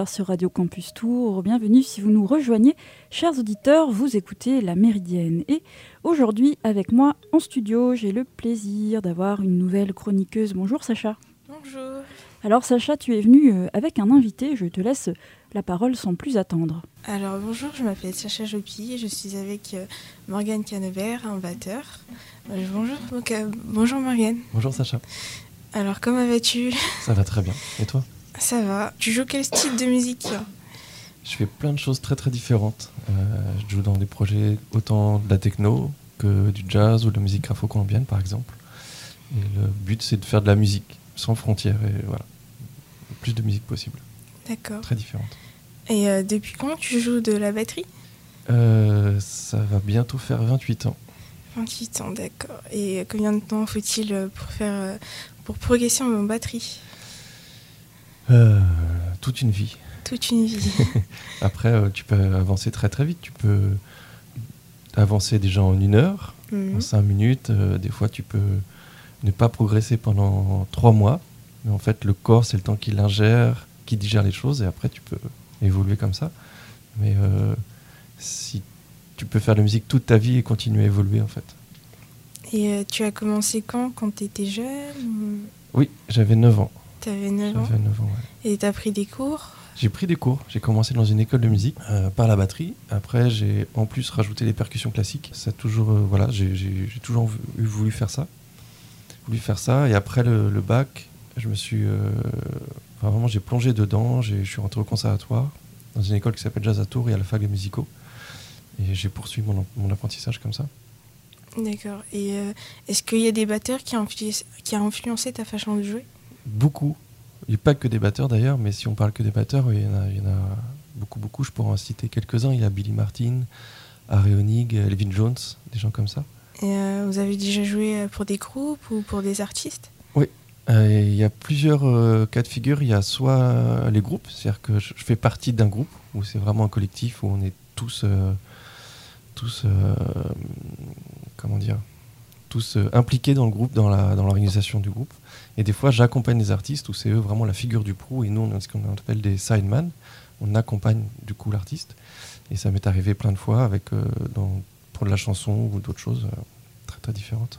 est 11h sur Radio Campus Tour. Bienvenue si vous nous rejoignez. Chers auditeurs, vous écoutez La Méridienne. Et aujourd'hui, avec moi en studio, j'ai le plaisir d'avoir une nouvelle chroniqueuse. Bonjour Sacha. Bonjour. Alors Sacha, tu es venue euh, avec un invité. Je te laisse la parole sans plus attendre. Alors bonjour, je m'appelle Sacha Jopi et je suis avec euh, Morgane Canebert, un batteur. Euh, bonjour, bonjour Morgane. Bonjour Sacha. Alors comment vas-tu? Ça va très bien. Et toi? Ça va. Tu joues quel style de musique Je fais plein de choses très très différentes. Euh, je joue dans des projets autant de la techno que du jazz ou de la musique afro-colombienne par exemple. Et le but c'est de faire de la musique sans frontières et voilà. Le plus de musique possible, D'accord. très différente. Et euh, depuis quand tu joues de la batterie? Euh, ça va bientôt faire 28 ans. 28 ans, d'accord. Et combien de temps faut-il pour faire pour progresser en batterie? Euh, toute une vie. Toute une vie. Après, euh, tu peux avancer très très vite. Tu peux avancer déjà en une heure, Mhm. en cinq minutes. euh, des fois, tu peux ne pas progresser pendant trois mois. Mais en fait, le corps, c'est le temps qu'il ingère, qui digère les choses. Et après, tu peux évoluer comme ça. Mais si tu peux faire de la musique toute ta vie et continuer à évoluer, en fait. Et tu as commencé quand? Quand tu étais jeune? Oui, j'avais 9 ans. Tu avais 9 ans. J'avais 9 ans, ouais. Et tu as pris des cours? J'ai pris des cours. J'ai commencé dans une école de musique euh, par la batterie. Après, j'ai en plus rajouté les percussions classiques. Ça toujours, euh, voilà, j'ai- toujours eu- voulu faire ça. Voulu faire ça. Et après le, le bac, je me suis, euh, enfin, vraiment, j'ai plongé dedans. J'ai- Je suis rentré au conservatoire dans une école qui s'appelle Jazz à Tours et à la fac des musicaux. Et j'ai poursuivi mon, mon apprentissage comme ça. D'accord. Et euh, est-ce qu'il y a des batteurs qui ont, influencé, qui a influencé ta façon de jouer? Beaucoup. Il n'y a pas que des batteurs d'ailleurs, mais si on parle que des batteurs, oui, il y en a, il y en a beaucoup, beaucoup. Je pourrais en citer quelques-uns. Il y a Billy Martin, Harry Honig, Elvin Jones, des gens comme ça. Et euh, vous avez déjà joué euh, pour des groupes ou pour des artistes? Euh, Il y a plusieurs euh, cas de figure. Il y a soit les groupes, c'est-à-dire que je, fais partie d'un groupe où c'est vraiment un collectif où on est tous, tous, comment dire, tous impliqués dans le groupe, dans la dans l'organisation du groupe. Et des fois, j'accompagne des artistes où c'est eux vraiment la figure du pro et nous on ce qu'on appelle des sideman. On accompagne du coup l'artiste. Et ça m'est arrivé plein de fois avec euh, pour de la chanson ou d'autres choses euh, très très différentes.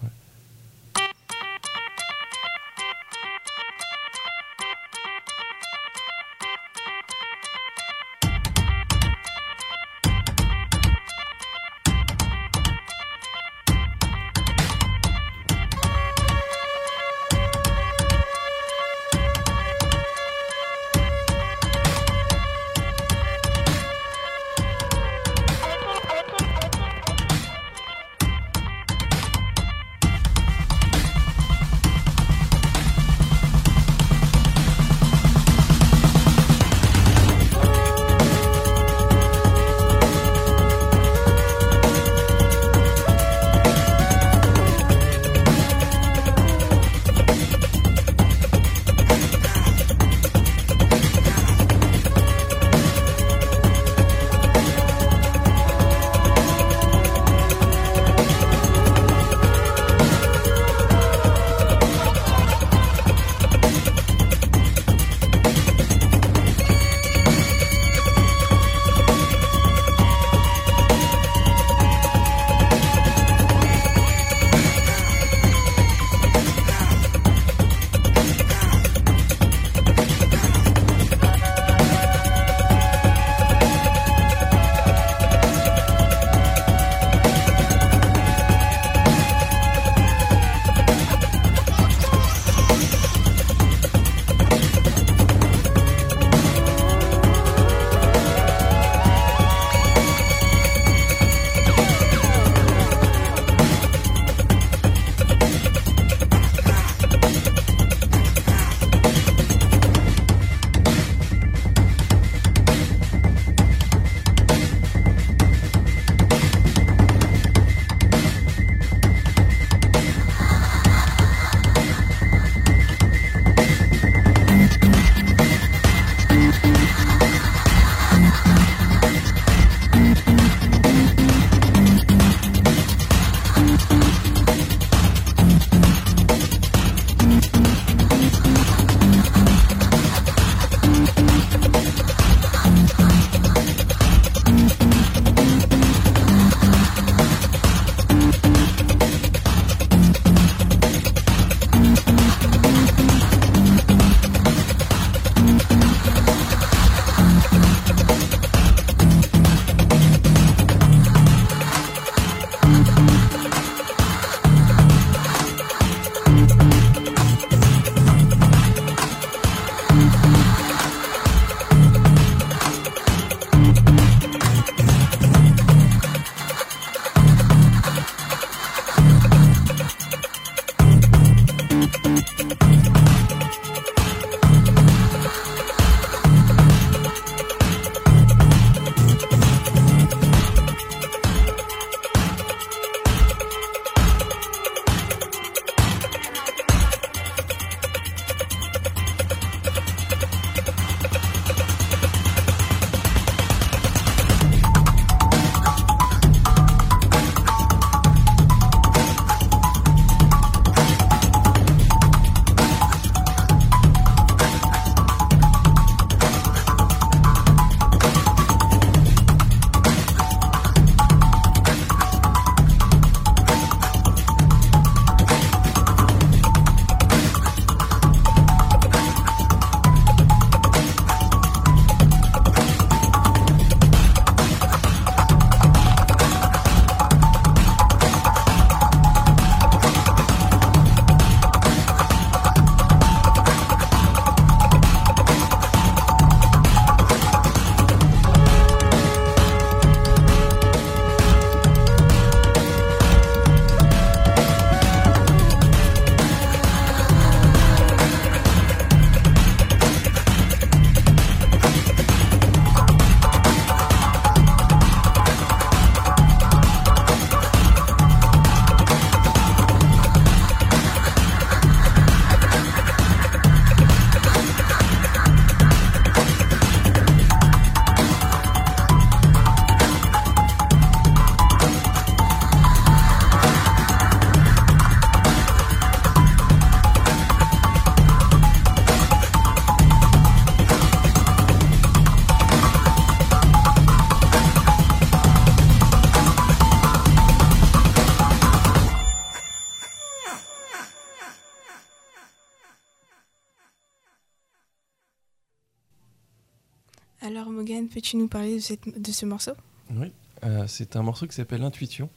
Peux-tu nous parler de, ce morceau? Oui, euh, c'est un morceau qui s'appelle Intuition.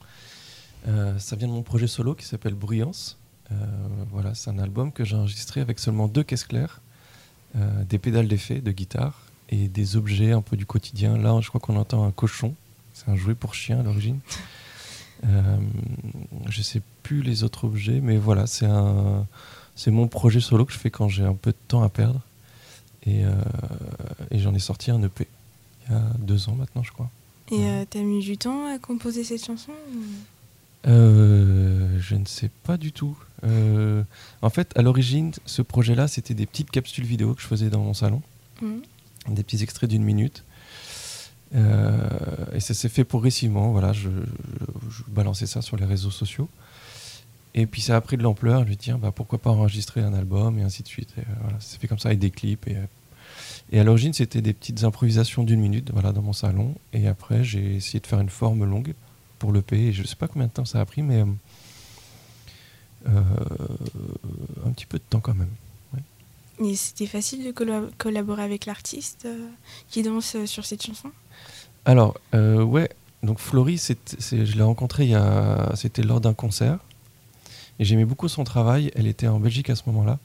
Euh, ça vient de mon projet solo qui s'appelle Bruyance. Euh, voilà, c'est un album que j'ai enregistré avec seulement deux caisses claires, des pédales d'effet de guitare et des objets un peu du quotidien. Là, je crois qu'on entend un cochon. C'est un jouet pour chien à l'origine. je sais plus les autres objets, mais voilà, c'est un, c'est mon projet solo que je fais quand j'ai un peu de temps à perdre. Et, et j'en ai sorti un EP il y a deux ans maintenant, je crois. Et euh, tu as mis du temps à composer cette chanson euh, Je ne sais pas du tout. Euh, en fait, à l'origine, ce projet-là, c'était des petites capsules vidéo que je faisais dans mon salon, mhm. des petits extraits d'une minute. et ça s'est fait progressivement. Voilà, je, balançais ça sur les réseaux sociaux. Et puis ça a pris de l'ampleur. Je me dis, bah, pourquoi pas enregistrer un album et ainsi de suite. Et voilà, ça s'est fait comme ça avec des clips. Et et à l'origine, c'était des petites improvisations d'une minute voilà, dans mon salon. Et après, j'ai essayé de faire une forme longue pour le Et je ne sais pas combien de temps ça a pris, mais euh, un petit peu de temps quand même. Et c'était facile de collaborer avec l'artiste euh, qui danse euh, sur cette chanson? Alors, ouais. Donc Florie, je l'ai rencontrée, c'était lors d'un concert. Et j'aimais beaucoup son travail. Elle était en Belgique à ce moment-là.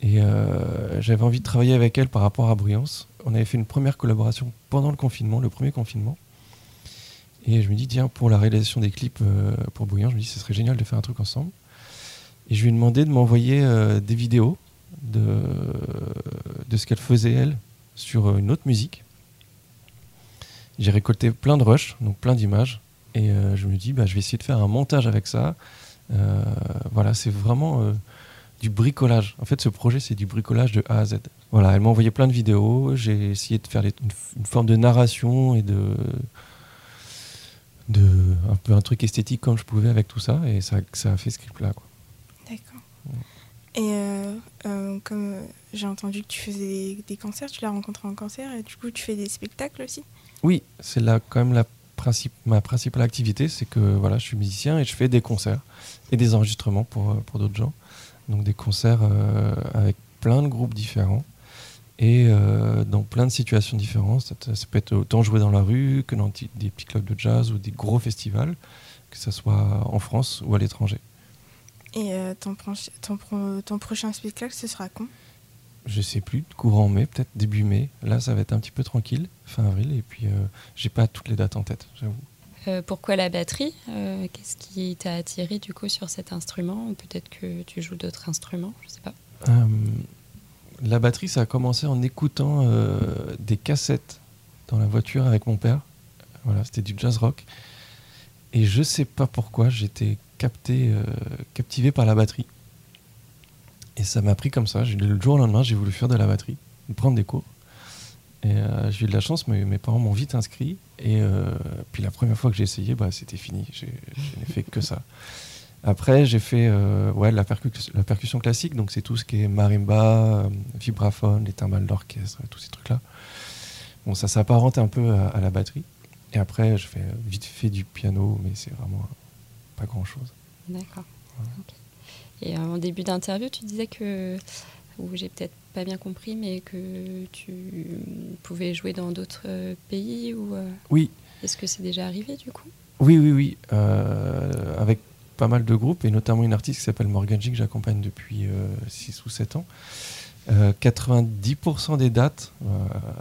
Et euh, j'avais envie de travailler avec elle par rapport à Bruyance. On avait fait une première collaboration pendant le confinement, le premier confinement. Et je me dis, tiens, pour la réalisation des clips euh, pour Bruyance, je me dis, ce serait génial de faire un truc ensemble. Et je lui ai demandé de m'envoyer euh, des vidéos de, de ce qu'elle faisait, elle, sur une autre musique. J'ai récolté plein de rushs, donc plein d'images. Et je me dis, bah, je vais essayer de faire un montage avec ça. voilà, c'est vraiment du bricolage. En fait, ce projet, c'est du bricolage de A à Z. Voilà, elle m'a envoyé plein de vidéos. J'ai essayé de faire une, forme de narration et de, de un peu un truc esthétique comme je pouvais avec tout ça, et ça, ça a fait ce clip-là. D'accord. Et euh, euh, comme j'ai entendu que tu faisais des, concerts, tu l'as rencontré en concert, et du coup, tu fais des spectacles aussi? Oui, c'est là quand même la principe, ma principale activité, c'est que voilà, je suis musicien et je fais des concerts et des enregistrements pour, pour d'autres gens. Donc des concerts euh, avec plein de groupes différents et euh, dans plein de situations différentes. Ça, peut être autant jouer dans la rue que dans des petits clubs de jazz ou des gros festivals, que ce soit en France ou à l'étranger. Et euh, ton, ton, prochain spectacle, ce sera quand? Je sais plus, courant mai, peut-être début mai. Là, ça va être un petit peu tranquille, fin avril, et puis j'ai pas toutes les dates en tête, j'avoue. Pourquoi la batterie Qu'est-ce qui t'a attiré du coup sur cet instrument peut-être que tu joues d'autres instruments, je sais pas. la batterie, ça a commencé en écoutant des cassettes dans la voiture avec mon père. Voilà, c'était du jazz rock. Et je sais pas pourquoi, j'étais capté, euh, captivé par la batterie. Et ça m'a pris comme ça. Le jour au lendemain, j'ai voulu faire de la batterie, prendre des cours. Et euh, j'ai eu de la chance, mais mes parents m'ont vite inscrit. Et euh, puis la première fois que j'ai essayé, bah, c'était fini. Je n'ai fait que ça. Après, j'ai fait ouais, la, la, percussion classique, donc c'est tout ce qui est marimba, vibraphone, les timbales d'orchestre, tous ces trucs-là. Bon, ça s'apparente un peu à, la batterie. Et après, je fais vite fait du piano, mais c'est vraiment pas grand-chose. D'accord. Et euh, en début d'interview, tu disais que, ou j'ai peut-être pas bien compris, mais que tu pouvais jouer dans d'autres euh, pays ou euh, Oui. Est-ce que c'est déjà arrivé du coup? Oui, oui, oui. avec pas mal de groupes, et notamment une artiste qui s'appelle Morgan G, que j'accompagne depuis 6 ou 7 ans. 90% des dates,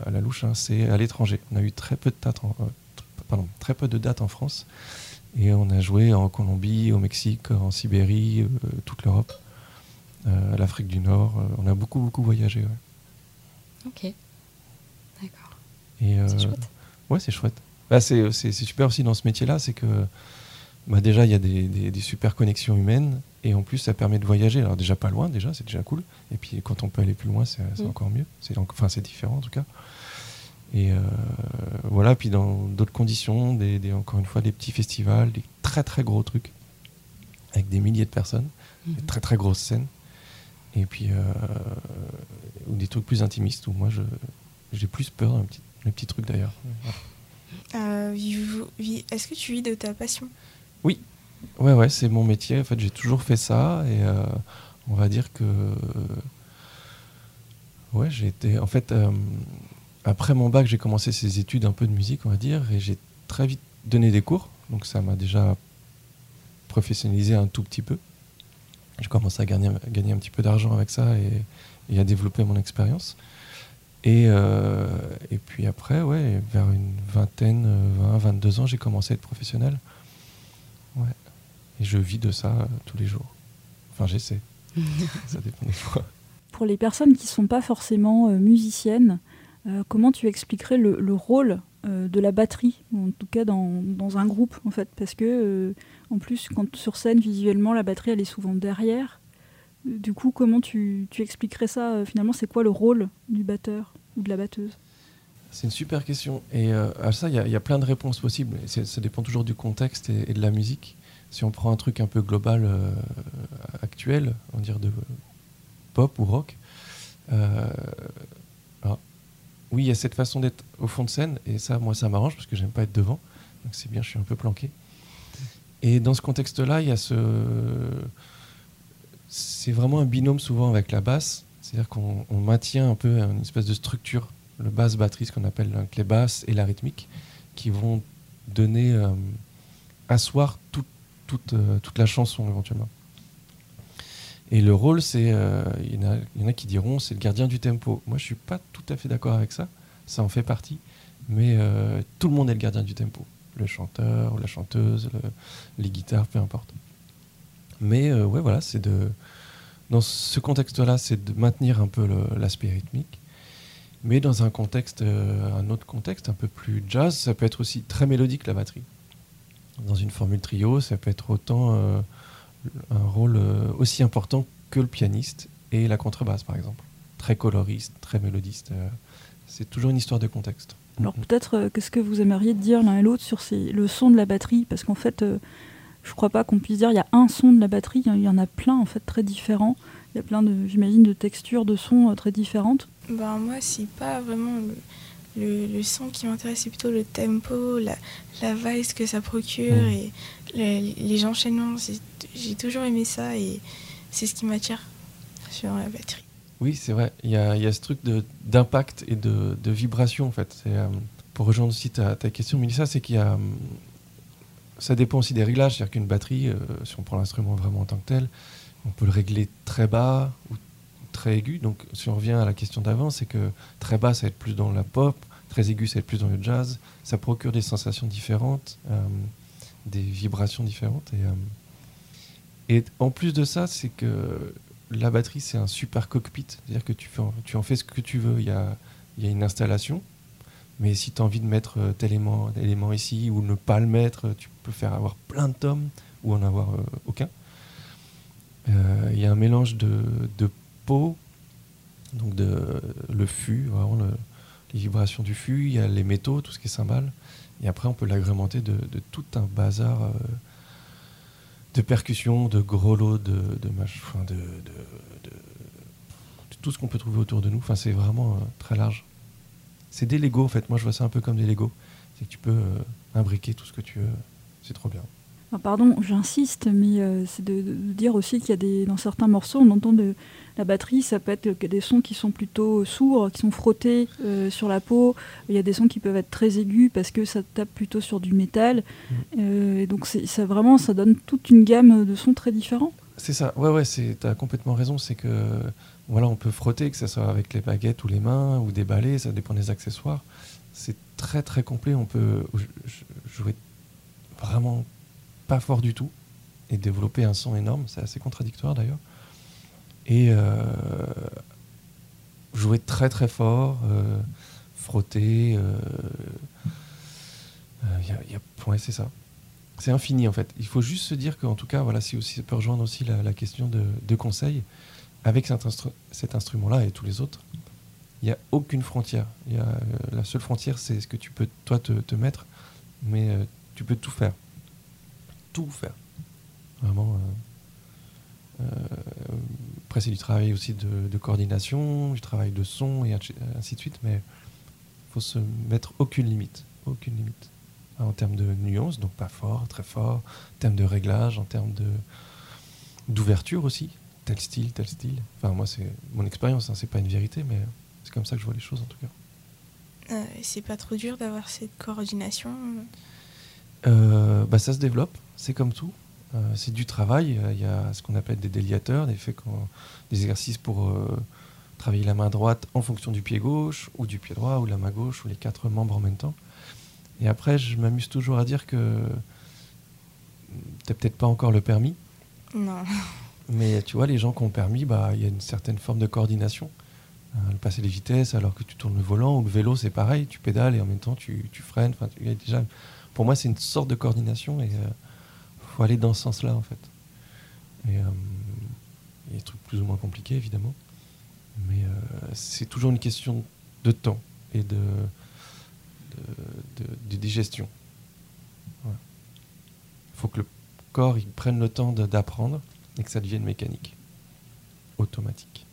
à la louche, hein, c'est à l'étranger. On a eu très peu de dates en, pardon, très peu de dates en France. Et on a joué en Colombie, au Mexique, en Sibérie, euh, toute l'Europe, euh, l'Afrique du Nord. Euh, on a beaucoup, beaucoup voyagé. Ok. D'accord. c'est chouette. Ouais, c'est chouette. Bah, c'est super aussi dans ce métier-là, c'est que bah, déjà, il y a des, super connexions humaines. Et en plus, ça permet de voyager. Alors déjà pas loin, déjà, c'est déjà cool. Et puis quand on peut aller plus loin, c'est mm. encore mieux. C'est enfin, c'est différent en tout cas. Et euh, voilà, puis dans d'autres conditions, des, encore une fois, des petits festivals, des très très gros trucs, avec des milliers de personnes, des mhm. très très grosses scènes. Et puis, euh, ou des trucs plus intimistes, où moi j'ai plus peur d'un petit, petits trucs d'ailleurs. Euh, est-ce que tu vis de ta passion? Oui, ouais, ouais, c'est mon métier. En fait, j'ai toujours fait ça et on va dire que. ouais, j'ai été. En fait, après mon bac, j'ai commencé ces études un peu de musique, on va dire, et j'ai très vite donné des cours. Donc ça m'a déjà professionnalisé un tout petit peu. J'ai commencé à gagner, gagner un petit peu d'argent avec ça et, à développer mon expérience. Et, euh, et, puis après, ouais, vers une vingtaine, 20, 22 ans, j'ai commencé à être professionnel. Ouais. Et je vis de ça euh, tous les jours. Enfin, j'essaie. ça dépend des fois. Pour les personnes qui ne sont pas forcément euh, musiciennes, comment tu expliquerais le, rôle euh, de la batterie, en tout cas dans, un groupe, en fait Parce que, euh, en plus, quand sur scène, visuellement, la batterie, elle est souvent derrière. Du coup, comment tu, expliquerais ça Finalement, c'est quoi le rôle du batteur ou de la batteuse? C'est une super question. Et à ça, il y, a plein de réponses possibles. Ça dépend toujours du contexte et, de la musique. Si on prend un truc un peu global, actuel, on dire de pop ou rock, oui, il y a cette façon d'être au fond de scène, et ça, moi, ça m'arrange parce que j'aime pas être devant. Donc c'est bien, je suis un peu planqué. Et dans ce contexte-là, il y a ce. C'est vraiment un binôme souvent avec la basse, c'est-à-dire qu'on maintient un peu une espèce de structure, le basse-batterie, ce qu'on appelle les basses et la rythmique, qui vont donner, euh, asseoir euh, toute la chanson éventuellement. Et le rôle, c'est, euh, il y, en a qui diront, c'est le gardien du tempo. Moi, je suis pas tout à fait d'accord avec ça. Ça en fait partie, mais euh, tout le monde est le gardien du tempo. Le chanteur, la chanteuse, les guitares, peu importe. Mais euh, ouais, voilà, c'est de, dans ce contexte-là, c'est de maintenir un peu l'aspect rythmique. Mais dans un contexte, un autre contexte, un peu plus jazz, ça peut être aussi très mélodique la batterie. Dans une formule trio, ça peut être autant un rôle euh, aussi important que le pianiste et la contrebasse, par exemple. Très coloriste, très mélodiste. Euh, c'est toujours une histoire de contexte. Alors peut-être, euh, qu'est-ce que vous aimeriez dire l'un et l'autre sur le son de la batterie? Parce qu'en fait, je crois pas qu'on puisse dire il y a un son de la batterie, il y en a plein en fait très différents. Il y a plein de, j'imagine, de textures de sons très différentes. Ben moi, c'est pas vraiment le, son qui m'intéresse, c'est plutôt le tempo, la, la vibe que ça procure mm. et les enchaînements. J'ai toujours aimé ça et c'est ce qui m'attire sur la batterie. Oui, c'est vrai. Il y a, y a, ce truc d'impact et de, de, vibration, en fait. Euh, pour rejoindre aussi ta, ta question, Mélissa, c'est qu'il y a. Ça dépend aussi des réglages. C'est-à-dire qu'une batterie, euh, si on prend l'instrument vraiment en tant que tel, on peut le régler très bas ou très aigu. Donc, si on revient à la question d'avant, c'est que très bas, ça va être plus dans la pop, très aigu, ça va être plus dans le jazz. Ça procure des sensations différentes, des vibrations différentes. Et, et en plus de ça, c'est que la batterie, c'est un super cockpit. C'est-à-dire que tu, en fais ce que tu veux. Il y a, une installation. Mais si tu as envie de mettre tel élément, ici ou ne pas le mettre, tu peux faire avoir plein de tomes ou en avoir aucun. Il y a un mélange de, peau, donc de, le fût, vraiment les vibrations du fût, il y a les métaux, tout ce qui est cymbale. Et après, on peut l'agrémenter de, tout un bazar euh, de percussions, de gros lots, de, de, de, de, tout ce qu'on peut trouver autour de nous. Enfin, c'est vraiment euh, très large. C'est des Lego, en fait. Moi, je vois ça un peu comme des Lego. C'est que tu peux euh, imbriquer tout ce que tu veux. C'est trop bien. Pardon, j'insiste, mais c'est de, dire aussi qu'il y a des, dans certains morceaux, on entend de, la batterie, ça peut être des sons qui sont plutôt sourds, qui sont frottés euh, sur la peau. Il y a des sons qui peuvent être très aigus parce que ça tape plutôt sur du métal. Mm. Euh, et donc ça vraiment, ça donne toute une gamme de sons très différents. C'est ça. Ouais, ouais, tu as complètement raison. C'est que voilà, on peut frotter, que ce soit avec les baguettes ou les mains ou des balais, ça dépend des accessoires. C'est très très complet. On peut jouer vraiment pas fort du tout et développer un son énorme. C'est assez contradictoire d'ailleurs et euh, jouer très très fort, euh, frotter. Euh, y a, c'est ça. C'est infini en fait. Il faut juste se dire qu'en tout cas, voilà, si aussi, ça peut rejoindre aussi la, question de, conseil. Avec cet, instrument-là et tous les autres, il n'y a aucune frontière. Y a, la seule frontière, c'est ce que tu peux toi te mettre, mais tu peux tout faire. Tout faire. Vraiment. Euh, après, c'est du travail aussi de, coordination, du travail de son et ainsi de suite, mais il faut se mettre aucune limite, aucune limite. En termes de nuances, donc pas fort, très fort, en termes de réglage, en termes de d'ouverture aussi, tel style, tel style. Enfin, moi, c'est mon expérience, hein, c'est pas une vérité, mais c'est comme ça que je vois les choses en tout cas. Euh, c'est pas trop dur d'avoir cette coordination? Euh, bah, Ça se développe, c'est comme tout. Euh, c'est du travail. Il y a ce qu'on appelle des déliateurs, des, faits des exercices pour euh, travailler la main droite en fonction du pied gauche, ou du pied droit, ou la main gauche, ou les quatre membres en même temps. Et après, je m'amuse toujours à dire que tu peut-être pas encore le permis. Non. Mais tu vois, les gens qui ont le permis, bah, il y a une certaine forme de coordination. Euh, passer les vitesses alors que tu tournes le volant, ou le vélo, c'est pareil, tu pédales et en même temps tu, freines. Enfin, déjà, pour moi, c'est une sorte de coordination et faut aller dans ce sens-là, en fait. Et, euh, il y a des trucs plus ou moins compliqués, évidemment. Mais euh, c'est toujours une question de temps et de, digestion. Il faut que le corps prenne le temps d'apprendre et que ça devienne mécanique, automatique.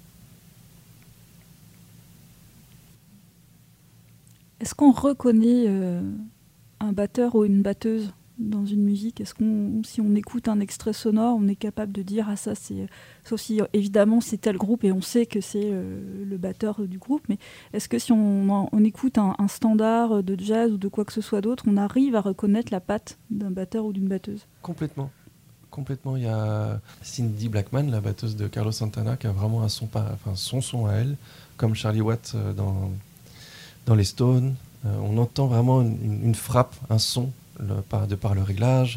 Est-ce qu'on reconnaît euh, un batteur ou une batteuse? Dans une musique Est-ce qu'on, si on écoute un extrait sonore, on est capable de dire ah ça c'est, sauf si évidemment c'est tel groupe et on sait que c'est euh, le batteur du groupe, mais est-ce que si on, on écoute un, standard de jazz ou de quoi que ce soit d'autre, on arrive à reconnaître la patte d'un batteur ou d'une batteuse? Complètement, complètement. Il y a Cindy Blackman, la batteuse de Carlos Santana, qui a vraiment un son, enfin son son à elle, comme Charlie Watts euh, dans dans les Stones. Euh, on entend vraiment une frappe, un son de par le réglage,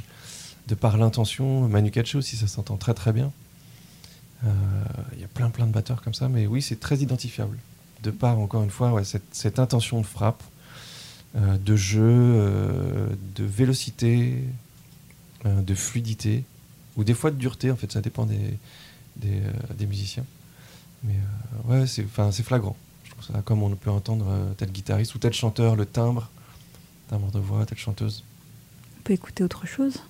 de par l'intention. Manu Katché aussi, ça s'entend très très bien. Euh, il y a plein plein de batteurs comme ça, mais oui, c'est très identifiable. De par, encore une fois, cette, intention de frappe, euh, de jeu, euh, de vélocité, de fluidité, ou des fois de dureté, en fait, ça dépend des, musiciens. Mais ouais, c'est flagrant. Comme on peut entendre tel guitariste ou tel chanteur, le timbre, timbre de voix, telle chanteuse peut écouter autre chose.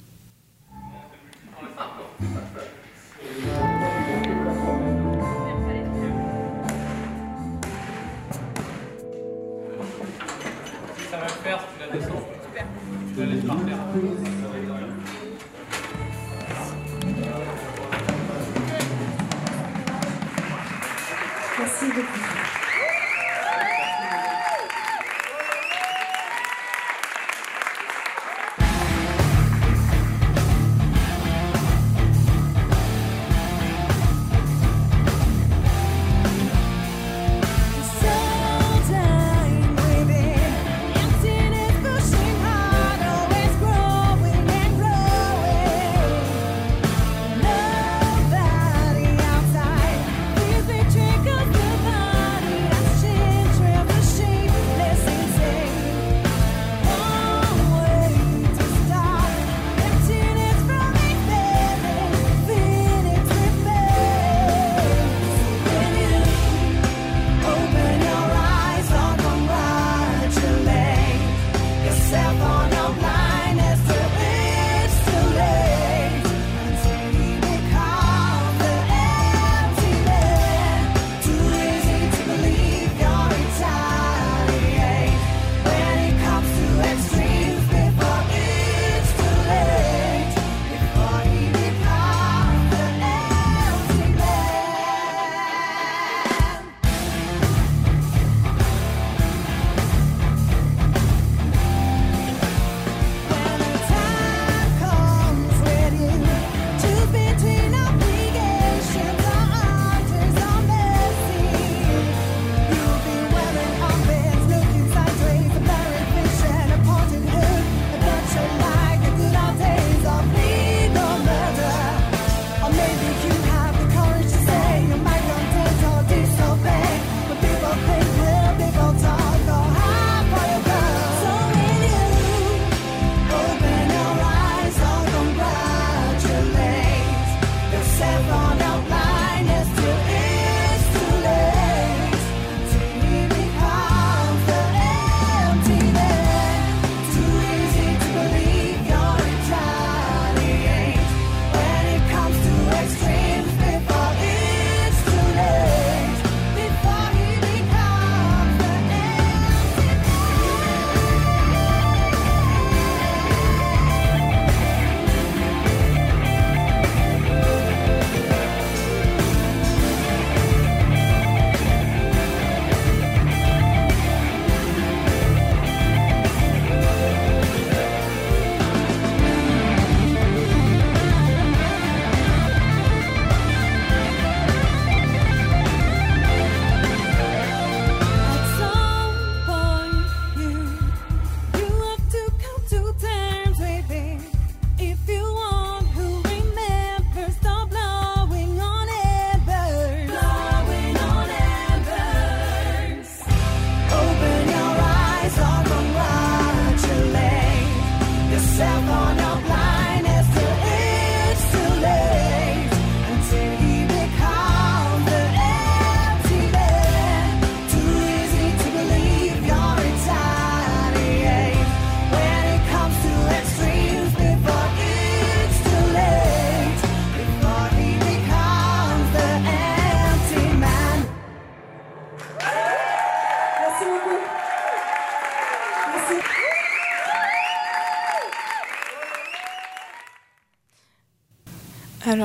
Ça va le faire tu la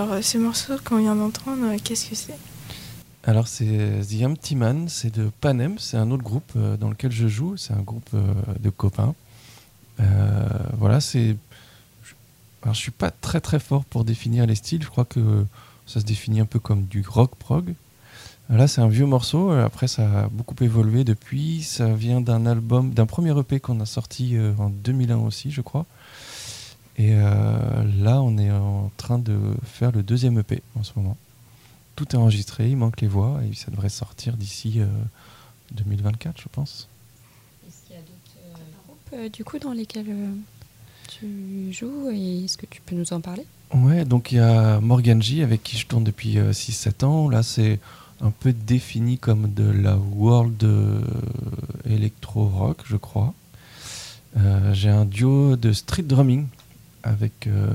Alors, euh, ce morceau qu'on vient d'entendre, euh, qu'est-ce que c'est? Alors, c'est The Empty Man, c'est de Panem, c'est un autre groupe euh, dans lequel je joue, c'est un groupe de copains. voilà, c'est. Alors, je suis pas très très fort pour définir les styles, je crois que ça se définit un peu comme du rock prog. Là, c'est un vieux morceau. Après, ça a beaucoup évolué depuis. Ça vient d'un album, d'un premier EP qu'on a sorti en 2001 aussi, je crois. Et euh, là, on est en train de faire le deuxième EP en ce moment. Tout est enregistré, il manque les voix et ça devrait sortir d'ici 2024, euh, je pense. Est-ce qu'il y a d'autres euh, groupes? du coup dans lesquels tu joues et est-ce que tu peux nous en parler? Ouais, donc il y a Morgan J avec qui je tourne depuis 6-7 ans. Là, c'est un peu défini comme de la world electro rock, je crois. J'ai un duo de street drumming avec euh,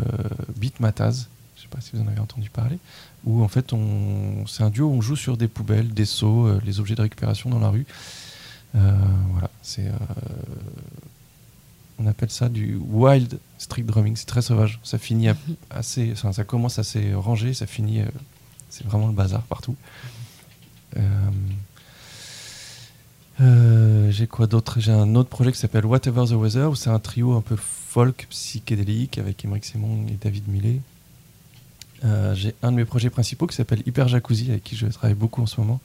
Beat Mataz, je ne sais pas si vous en avez entendu parler, où en fait on, c'est un duo où on joue sur des poubelles, des seaux, euh, les objets de récupération dans la rue. Euh, voilà, c'est on appelle ça du wild street drumming, c'est très sauvage. Ça finit assez, ça commence assez rangé, ça finit, c'est vraiment le bazar partout. J'ai quoi d'autre? J'ai un autre projet qui s'appelle Whatever the Weather, où c'est un trio un peu folk psychédélique avec Émeric Simon et David Millet. Euh, j'ai un de mes projets principaux qui s'appelle Hyper Jacuzzi, avec qui je travaille beaucoup en ce moment.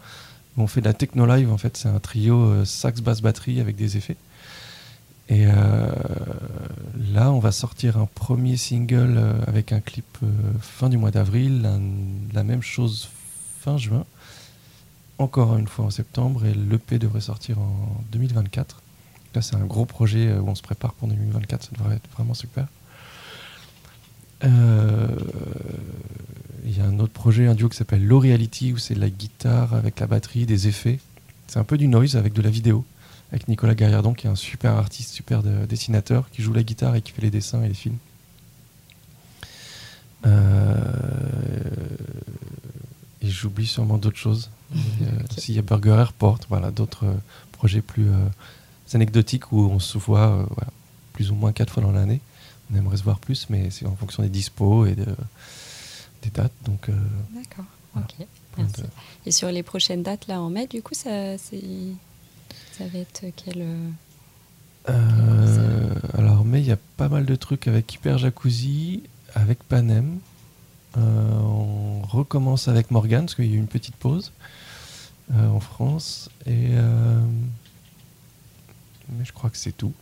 on fait de la techno live, en fait, c'est un trio euh, sax, basse, batterie avec des effets. Et euh, là, on va sortir un premier single avec un clip fin du mois d'avril, la même chose fin juin, encore une fois en septembre, et l'EP devrait sortir en 2024. Là, c'est un gros projet euh, où on se prépare pour 2024. Ça devrait être vraiment super. Euh, il y a un autre projet, un duo qui s'appelle Low Reality, où c'est de la guitare avec la batterie, des effets. C'est un peu du noise avec de la vidéo, avec Nicolas Garriardon, qui est un super artiste, super dessinateur, qui joue la guitare et qui fait les dessins et les films. Euh, et j'oublie sûrement d'autres choses. S'il y a Burger Airport, voilà, d'autres projets plus anecdotique où on se voit euh, plus ou moins quatre fois dans l'année. On aimerait se voir plus, mais c'est en fonction des dispos et de, des dates. Donc, euh, D'accord, ok. Merci. Et sur les prochaines dates, là, en mai, du coup, ça, ça va être quel. Euh, alors, mai, il y a pas mal de trucs avec Hyper Jacuzzi, avec Panem. On recommence avec Morgan, parce qu'il y a eu une petite pause en France. Et mais je crois que c'est tout.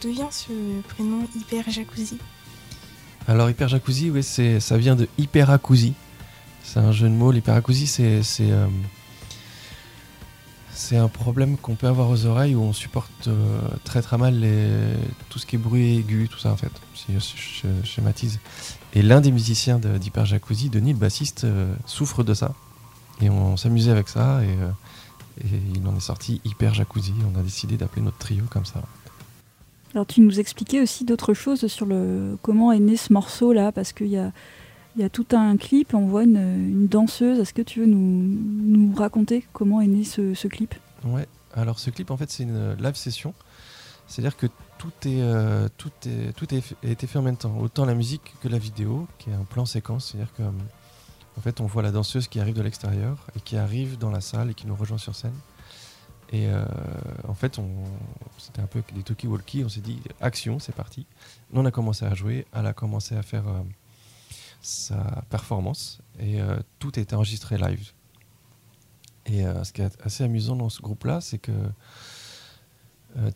D'où vient ce prénom Hyper Jacuzzi Alors Hyper Jacuzzi, oui, c'est, ça vient de Hyperacousi. C'est un jeu de mots. L'hyperacousie, c'est, c'est, euh, c'est un problème qu'on peut avoir aux oreilles où on supporte euh, très très mal tout ce qui est bruit aigu, tout ça en fait, si je, schématise. Et l'un des musiciens d'Hyper Jacuzzi, Denis, le bassiste, euh, souffre de ça. Et on s'amusait avec ça et il en est sorti Hyper Jacuzzi. On a décidé d'appeler notre trio comme ça. Alors tu nous expliquais aussi d'autres choses sur le comment est né ce morceau là, parce qu'il y a, il y a tout un clip, on voit une, danseuse. Est-ce que tu veux nous, nous, raconter comment est né ce, clip? Ouais, alors ce clip en fait c'est une live session, c'est-à-dire que tout est, euh, tout est, tout est, a été fait en même temps, autant la musique que la vidéo, qui est un plan séquence, c'est-à-dire que en fait on voit la danseuse qui arrive de l'extérieur et qui arrive dans la salle et qui nous rejoint sur scène. Et euh, en fait, c'était un peu des talkie-walkie. On s'est dit, action, c'est parti. Nous, on a commencé à jouer. Elle a commencé à faire euh, sa performance. Et euh, tout était enregistré live. Et ce qui est assez amusant dans ce groupe-là, c'est que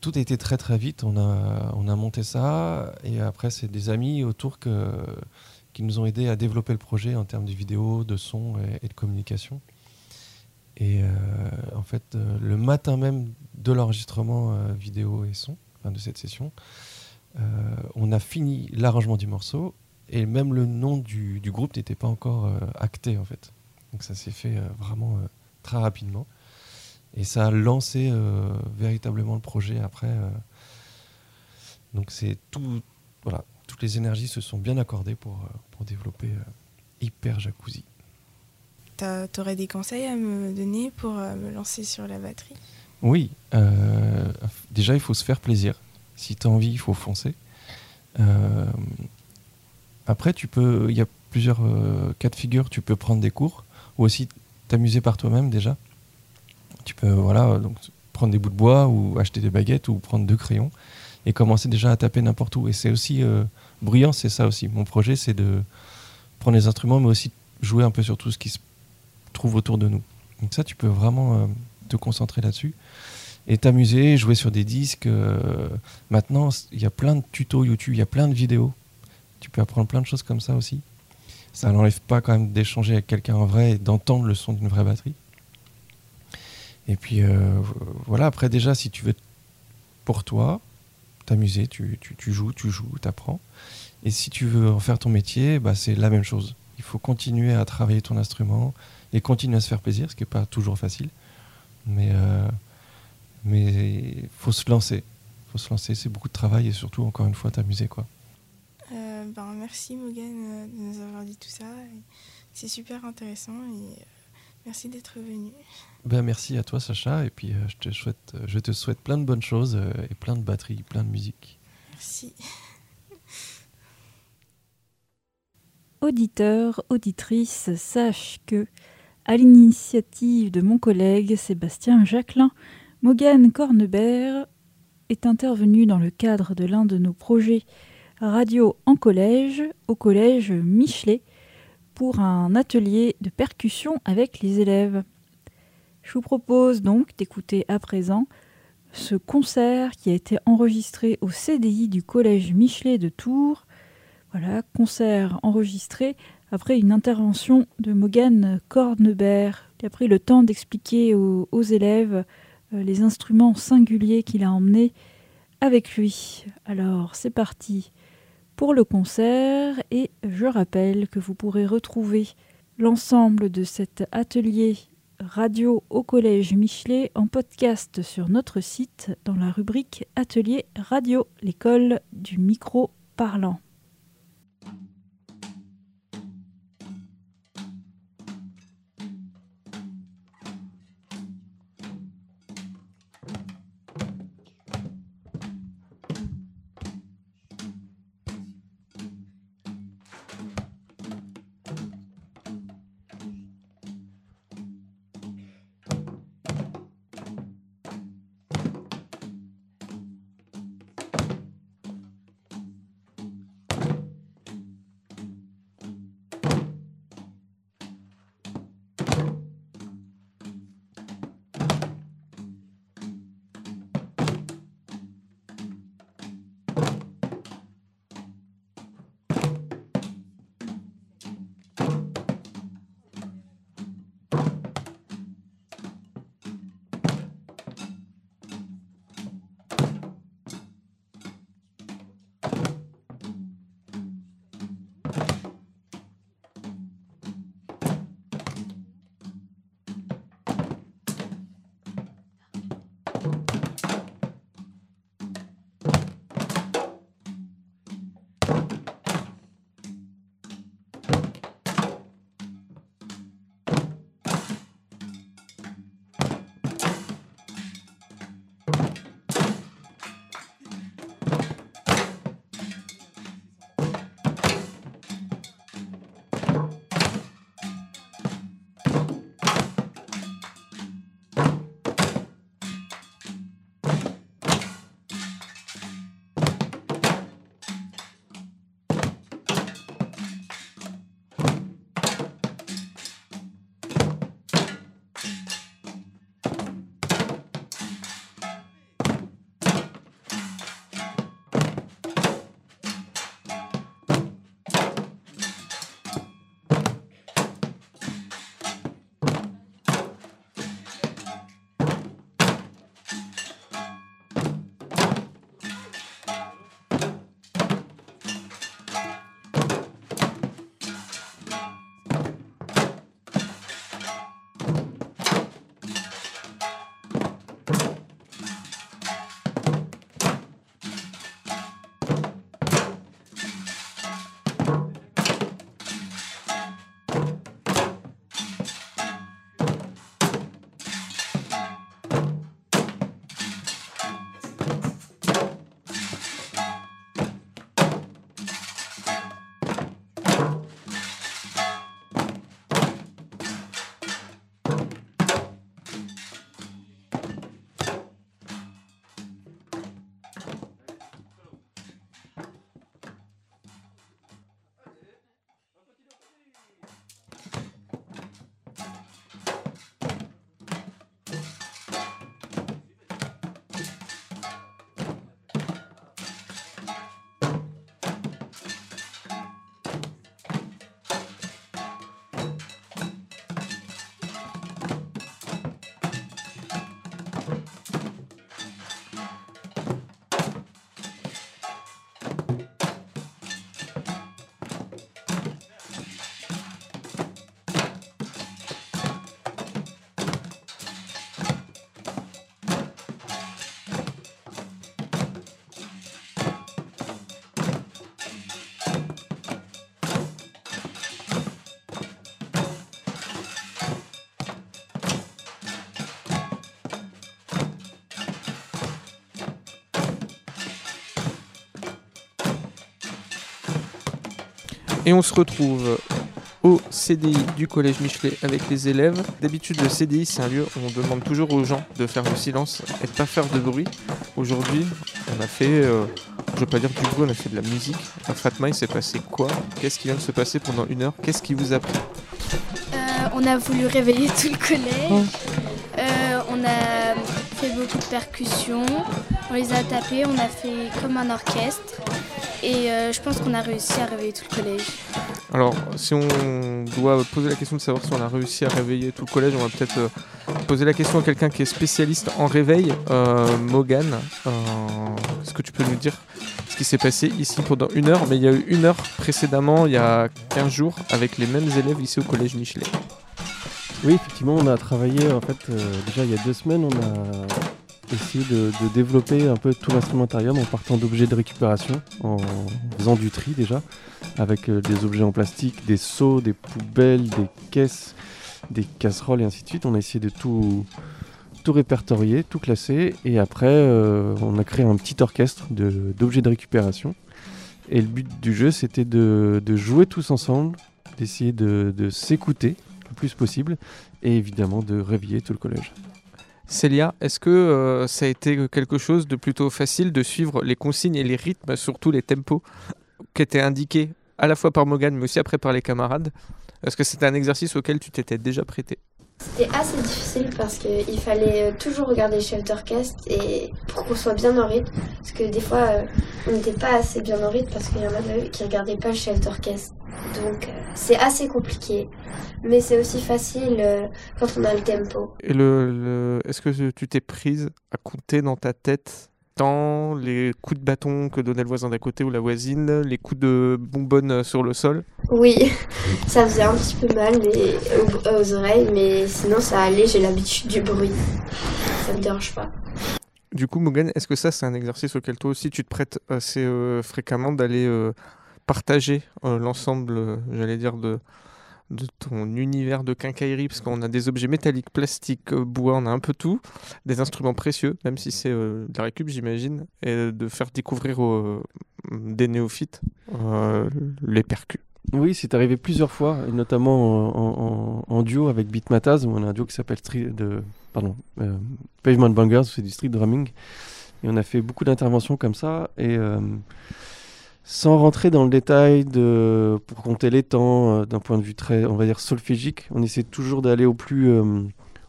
tout été très très vite. On a, on a monté ça. Et après, c'est des amis autour que, qui nous ont aidés à développer le projet en termes de vidéo, de son et de communication. Et euh, en fait, euh, le matin même de l'enregistrement euh, vidéo et son, de cette session, on a fini l'arrangement du morceau et même le nom du, groupe n'était pas encore acté en fait. Donc ça s'est fait vraiment très rapidement. Et ça a lancé véritablement le projet après. donc c'est tout, voilà, toutes les énergies se sont bien accordées pour, pour développer Hyper Jacuzzi. Tu aurais des conseils à me donner pour euh, me lancer sur la batterie? Oui. Euh, déjà, il faut se faire plaisir. Si tu as envie, il faut foncer. Euh, après, tu peux, il y a plusieurs cas de figure. Tu peux prendre des cours ou aussi t'amuser par toi-même déjà. Tu peux voilà, donc, prendre des bouts de bois ou acheter des baguettes ou prendre deux crayons et commencer déjà à taper n'importe où. Et c'est aussi bruyant, c'est ça aussi. Mon projet, c'est de prendre les instruments, mais aussi jouer un peu sur tout ce qui se trouve autour de nous. Donc ça, tu peux vraiment euh, te concentrer là-dessus et t'amuser, jouer sur des disques. Euh, maintenant, il y a plein de tutos YouTube, il y a plein de vidéos. Tu peux apprendre plein de choses comme ça aussi. Ça n'enlève pas quand même d'échanger avec quelqu'un en vrai et d'entendre le son d'une vraie batterie. Et puis euh, voilà, après déjà, si tu veux pour toi, t'amuser, tu, tu, tu, joues, tu joues, t'apprends. Et si tu veux en faire ton métier, bah, c'est la même chose. Il faut continuer à travailler ton instrument et continuer à se faire plaisir, ce qui n'est pas toujours facile. Mais euh, mais faut se lancer. faut se lancer, c'est beaucoup de travail et surtout, encore une fois, t'amuser. quoi. Euh, ben, merci Mogan de nous avoir dit tout ça. C'est super intéressant et merci d'être venu. Ben, merci à toi Sacha et puis je, te souhaite, je te souhaite plein de bonnes choses et plein de batteries, plein de musique. Merci. Auditeur, auditrice, sache que, à l'initiative de mon collègue Sébastien Jacquelin, Morgane Cornebert est intervenu dans le cadre de l'un de nos projets radio en collège, au collège Michelet, pour un atelier de percussion avec les élèves. Je vous propose donc d'écouter à présent ce concert qui a été enregistré au CDI du collège Michelet de Tours voilà, concert enregistré après une intervention de Morgane Cornebert, qui a pris le temps d'expliquer aux, élèves euh, les instruments singuliers qu'il a emmenés avec lui. Alors, c'est parti pour le concert et je rappelle que vous pourrez retrouver l'ensemble de cet atelier radio au collège Michelet en podcast sur notre site dans la rubrique Atelier radio, l'école du micro parlant. Et on se retrouve au CDI du collège Michelet avec les élèves. D'habitude, le CDI, c'est un lieu où on demande toujours aux gens de faire du silence et de pas faire de bruit. Aujourd'hui, on a fait, euh, je veux pas dire du bruit, on a fait de la musique. À Fatma, il s'est passé quoi? Qu'est-ce qui vient de se passer pendant une heure? Qu'est-ce qui vous a pris? Euh, on a voulu réveiller tout le collège. Euh, on a fait beaucoup de percussions. On les a tapés. On a fait comme un orchestre. Et euh, je pense qu'on a réussi à réveiller tout le collège. Alors, si on doit poser la question de savoir si on a réussi à réveiller tout le collège, on va peut-être euh, poser la question à quelqu'un qui est spécialiste en réveil. Euh, Morgan, euh, est-ce que tu peux nous dire ce qui s'est passé ici pendant une heure? Mais il y a eu une heure précédemment, il y a 15 jours, avec les mêmes élèves ici au collège Michelet. Oui, effectivement, on a travaillé, en fait, euh, déjà il y a deux semaines, on a essayé de, de développer un peu tout l'instrumentarium en partant d'objets de récupération, en faisant du tri déjà, avec euh, des objets en plastique, des seaux, des poubelles, des caisses, des casseroles et ainsi de suite. On a essayé de tout, tout répertorier, tout classer, et après, euh, on a créé un petit orchestre d'objets de, récupération. Et le but du jeu, c'était de, jouer tous ensemble, d'essayer de, de s'écouter le plus possible, et évidemment de réveiller tout le collège. Célia, est-ce que euh, ça a été quelque chose de plutôt facile de suivre les consignes et les rythmes, surtout les tempos qui étaient indiqués à la fois par Morgan mais aussi après par les camarades? Est-ce que c'était un exercice auquel tu t'étais déjà prêté? C'était assez difficile parce qu'il fallait euh, toujours regarder le chef d'orchestre et pour qu'on soit bien en rythme. Parce que des fois, euh, on n'était pas assez bien en rythme parce qu'il y en a qui regardaient pas le chef d'orchestre. Donc euh, c'est assez compliqué. Mais c'est aussi facile quand on a le tempo. Et le- est-ce que tu t'es prise à compter dans ta tête les coups de bâton que donnait le voisin d'à côté ou la voisine, les coups de bonbonne sur le sol Oui, ça faisait un petit peu mal mais, aux, aux oreilles, mais sinon ça allait, j'ai l'habitude du bruit. Ça me dérange pas. Du coup, Morgan, est-ce que ça, c'est un exercice auquel toi aussi tu te prêtes assez euh, fréquemment d'aller euh, partager euh, l'ensemble, j'allais dire, de, de ton univers de quincaillerie Parce qu'on a des objets métalliques, plastiques, euh, bois, on a un peu tout, des instruments précieux, même si c'est euh, de la récup, j'imagine, et de faire découvrir aux, des néophytes euh, les percus. Oui, c'est arrivé plusieurs fois, et notamment en, duo avec Beatmataz, où on a un duo qui s'appelle de, pardon, euh, Pavement Bangers, c'est du street drumming. Et on a fait beaucoup d'interventions comme ça, et euh, sans rentrer dans le détail de, pour compter les temps, euh, d'un point de vue très, on va dire, solfégique, on essaie toujours d'aller au plus, euh,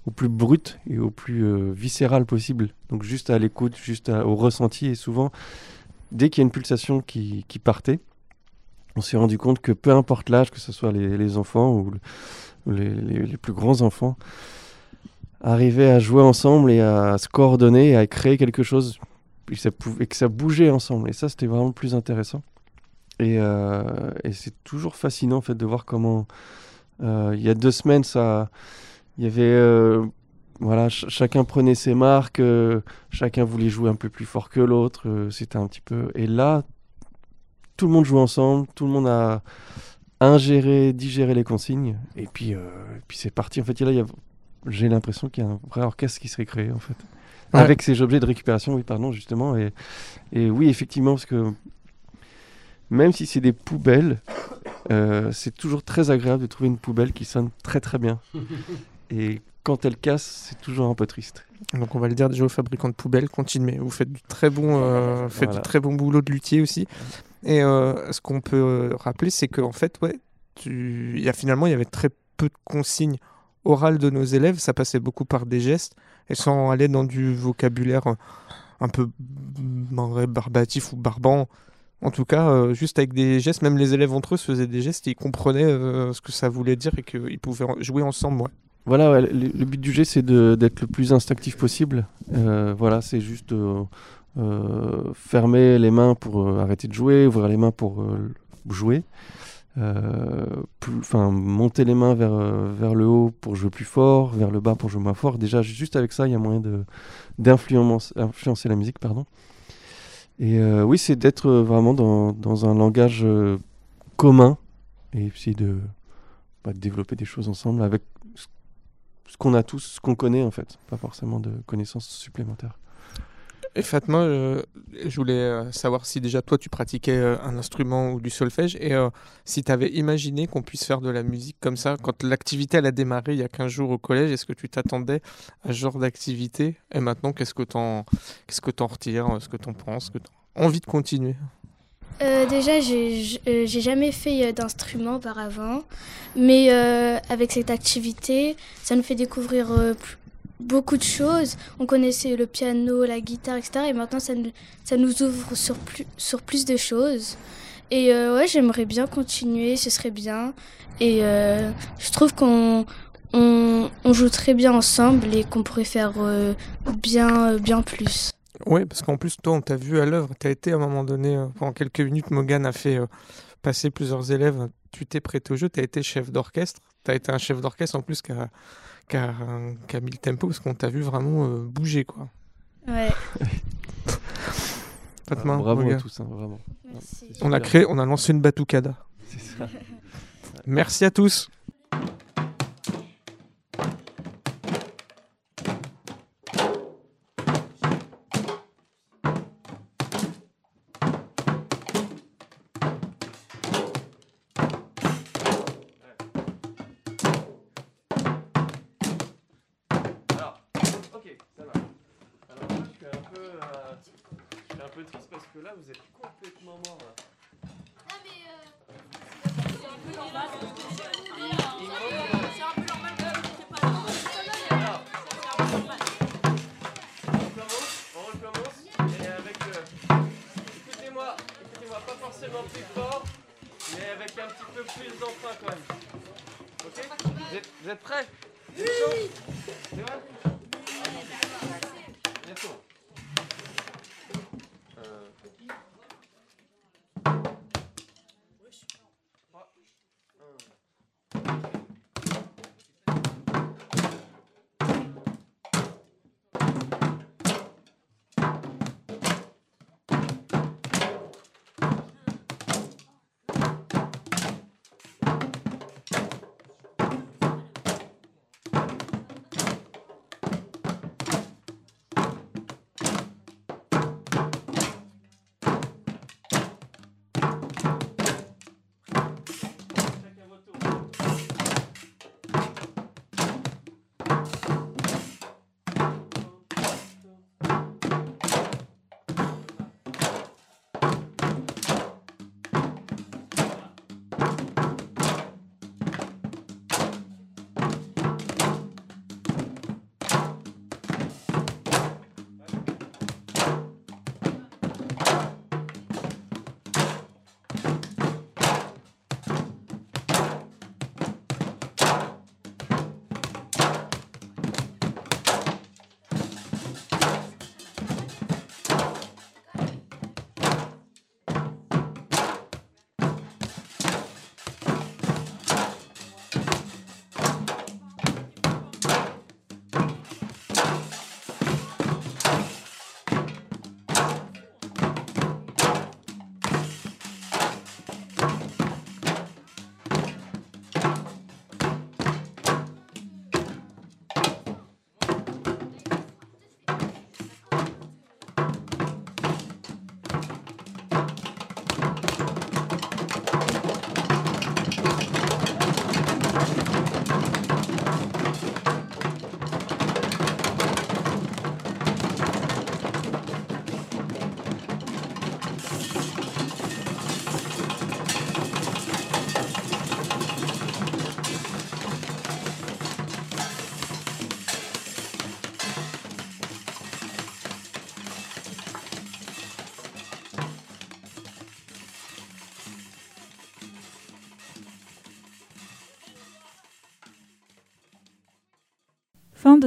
brut et au plus euh, viscéral possible. Donc juste à l'écoute, juste au ressenti, et souvent, dès qu'il y a une pulsation qui, partait, on s'est rendu compte que peu importe l'âge, que ce soit les, enfants ou, le- ou les, plus grands enfants, arrivaient à jouer ensemble et à se coordonner à créer quelque chose et, que ça bougeait ensemble. Et ça, c'était vraiment plus intéressant. Et, euh, et c'est toujours fascinant en fait de voir comment euh, il y a deux semaines, ça, il y avait euh, voilà, ch- chacun prenait ses marques, chacun voulait jouer un peu plus fort que l'autre. c'était un petit peu. Et là, tout le monde joue ensemble, tout le monde a ingéré, digéré les consignes, et puis, puis c'est parti. En fait, j'ai l'impression qu'il y a un vrai orchestre qui serait créé, en fait. Ouais. Avec ces objets de récupération, oui, pardon, justement. Et, et oui, effectivement, parce que même si c'est des poubelles, euh, c'est toujours très agréable de trouver une poubelle qui sonne très très bien. Et quand elle casse, c'est toujours un peu triste. Donc on va le dire déjà aux fabricants de poubelles, continuez. Vous faites du très bon, euh, faites Voilà. du très bon boulot de luthier aussi. Et euh, ce qu'on peut rappeler, c'est qu'en fait, ouais, tu... il y a finalement, il y avait très peu de consignes orales de nos élèves. Ça passait beaucoup par des gestes et sans aller dans du vocabulaire euh, un peu barbatif ou barbant. En tout cas, euh, juste avec des gestes, même les élèves entre eux se faisaient des gestes et ils comprenaient euh, ce que ça voulait dire et qu'ils pouvaient en- jouer ensemble. Voilà, le, but du jeu, c'est d'être le plus instinctif possible. Voilà, c'est juste fermer les mains pour arrêter de jouer, ouvrir les mains pour jouer. Euh, Enfin, monter les mains vers, euh, vers le haut pour jouer plus fort, vers le bas pour jouer moins fort. Déjà, juste avec ça, il y a moyen d'influencer influencer la musique, pardon. Et euh, oui, c'est d'être vraiment dans, dans un langage commun et puis de, bah, de développer des choses ensemble avec ce qu'on a tous, ce qu'on connaît en fait, pas forcément de connaissances supplémentaires. Et Fatma, euh, je voulais euh, savoir si déjà toi tu pratiquais euh, un instrument ou du solfège et si tu avais imaginé qu'on puisse faire de la musique comme ça. Quand l'activité elle a démarré il y a 15 jours au collège, est-ce que tu t'attendais à ce genre d'activité? Et maintenant, qu'est-ce que t'en qu'est-ce que t'en retires Ce que t'en penses que envie de continuer? Déjà, j'ai euh, jamais fait euh, d'instrument auparavant, mais avec cette activité, ça nous fait découvrir beaucoup de choses. On connaissait le piano, la guitare, etc. Et maintenant, ça nous, ouvre sur plus, de choses. Et euh, ouais, j'aimerais bien continuer, ce serait bien. Et euh, je trouve qu'on on, on joue très bien ensemble et qu'on pourrait faire euh, bien, plus. Oui, parce qu'en plus, toi, on t'a vu à l'œuvre. Tu as été à un moment donné, pendant quelques minutes, Morgane a fait passer plusieurs élèves. Tu t'es prêté au jeu, tu as été chef d'orchestre. Tu as été un chef d'orchestre en plus qui qui a- qui a mis le tempo, parce qu'on t'a vu vraiment euh, bouger. quoi. Ouais. Fatma, Bravo à tous, hein, vraiment. Merci. On a créé, on a lancé une batucada. C'est ça. Merci à tous.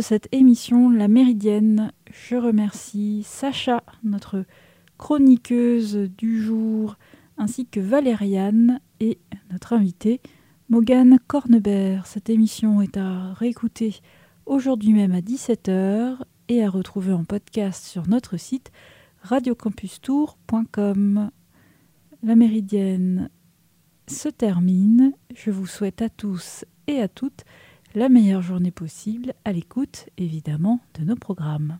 Cette émission La Méridienne. Je remercie Sacha, notre chroniqueuse du jour, ainsi que Valériane et notre invité Morgane Cornebert. Cette émission est à réécouter aujourd'hui même à 17h et à retrouver en podcast sur notre site radiocampustour.com. La Méridienne se termine. Je vous souhaite à tous et à toutes la meilleure journée possible à l'écoute évidemment de nos programmes.